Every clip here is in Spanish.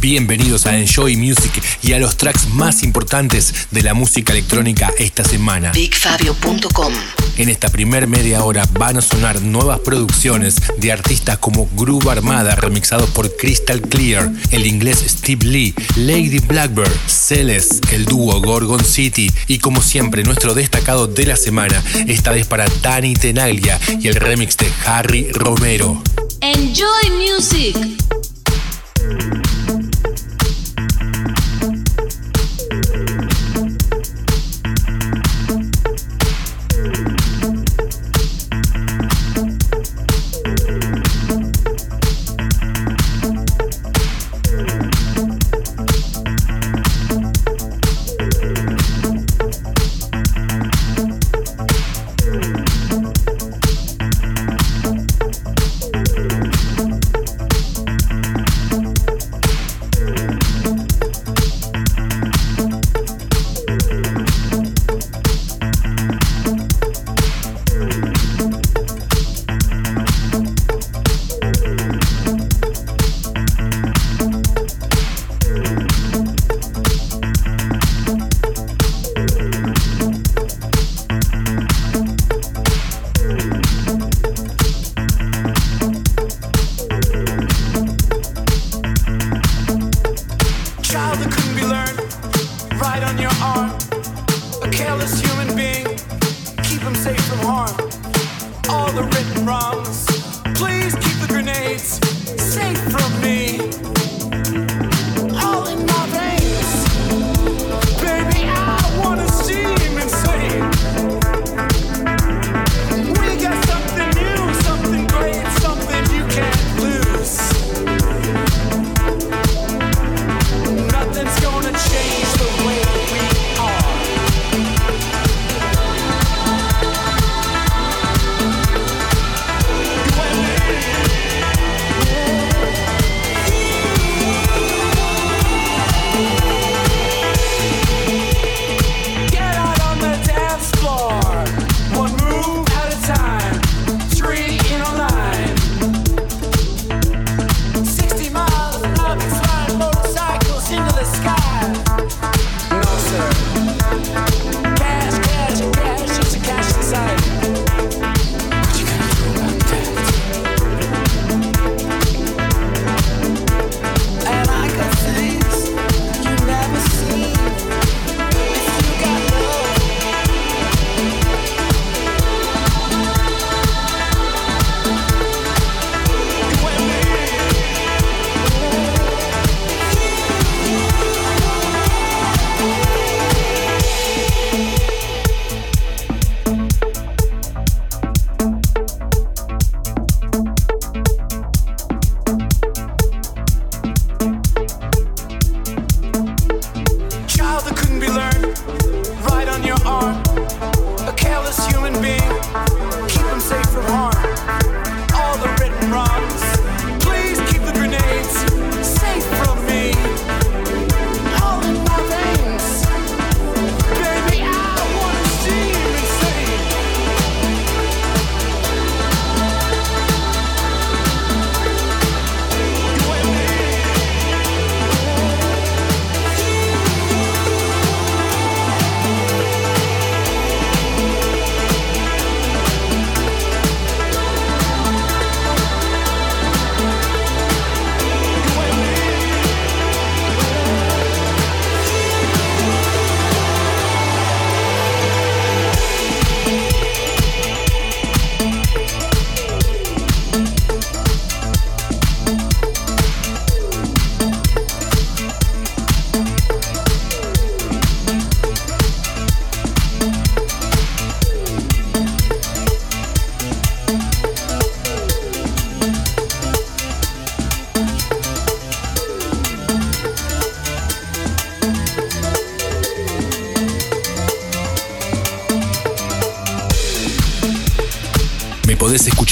Bienvenidos a Enjoy Music y a los tracks más importantes de la música electrónica esta semana. BigFabio.com En esta primer media hora van a sonar nuevas producciones de artistas como Groove Armada, remixados por Crystal Clear, el inglés Steve Lee, Lady Blackbird, Celes, el dúo Gorgon City y como siempre nuestro destacado de la semana, esta vez para Dani Tenaglia y el remix de Harry Romero. Enjoy Music.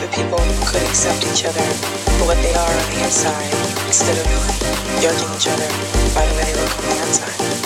the people could accept each other for what they are on the inside instead of judging each other by the way they look on the outside.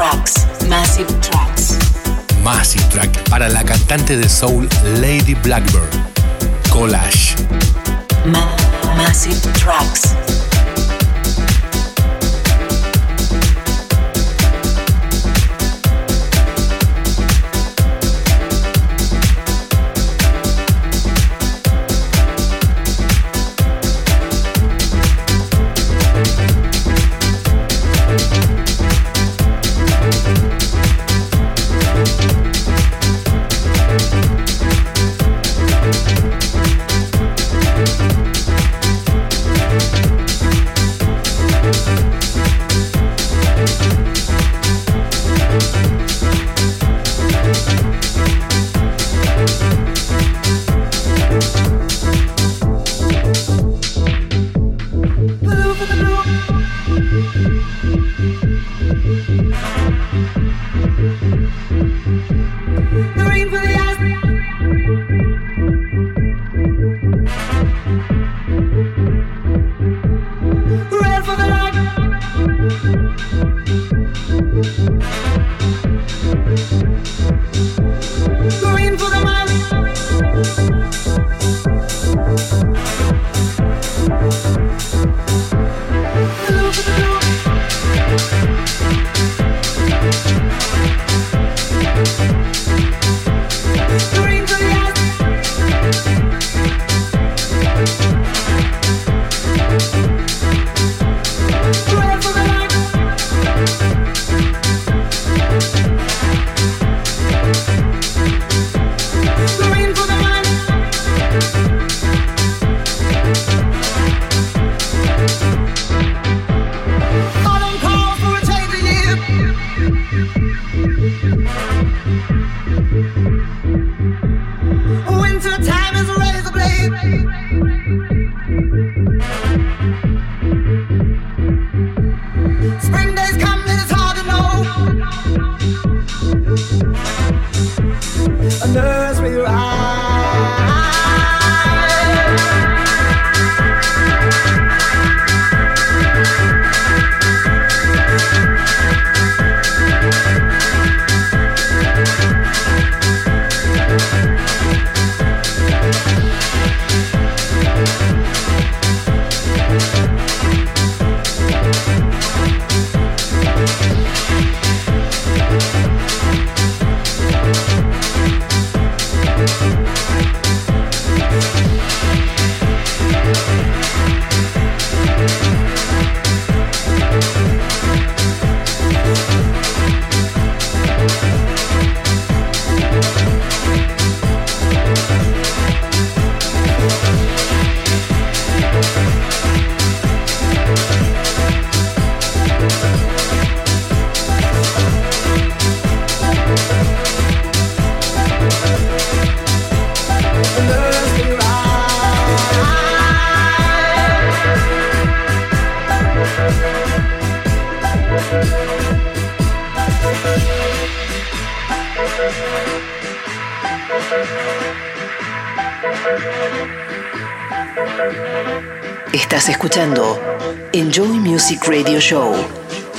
Tracks. Massive Tracks. Massive Track para la cantante de soul Lady Blackbird. Collage. Massive Tracks. Show.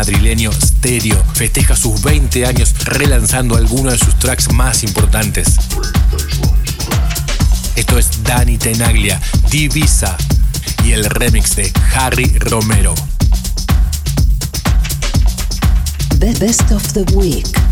Madrileño Stereo festeja sus 20 años relanzando algunos de sus tracks más importantes. Esto es Dani Tenaglia, Divisa y el remix de Harry Romero. Best of the Week.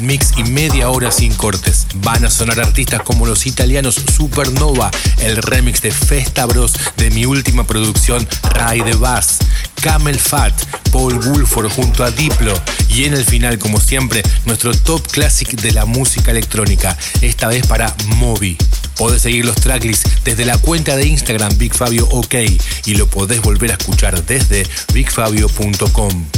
Mix y media hora sin cortes. Van a sonar artistas como los italianos Supernova, el remix de Festa Bros de mi última producción Ray de Bass, Camel Fat, Paul Woolford junto a Diplo y en el final, como siempre, nuestro top classic de la música electrónica, esta vez para Moby. Podés seguir los tracklists desde la cuenta de Instagram Big Fabio OK y lo podés volver a escuchar desde bigfabio.com.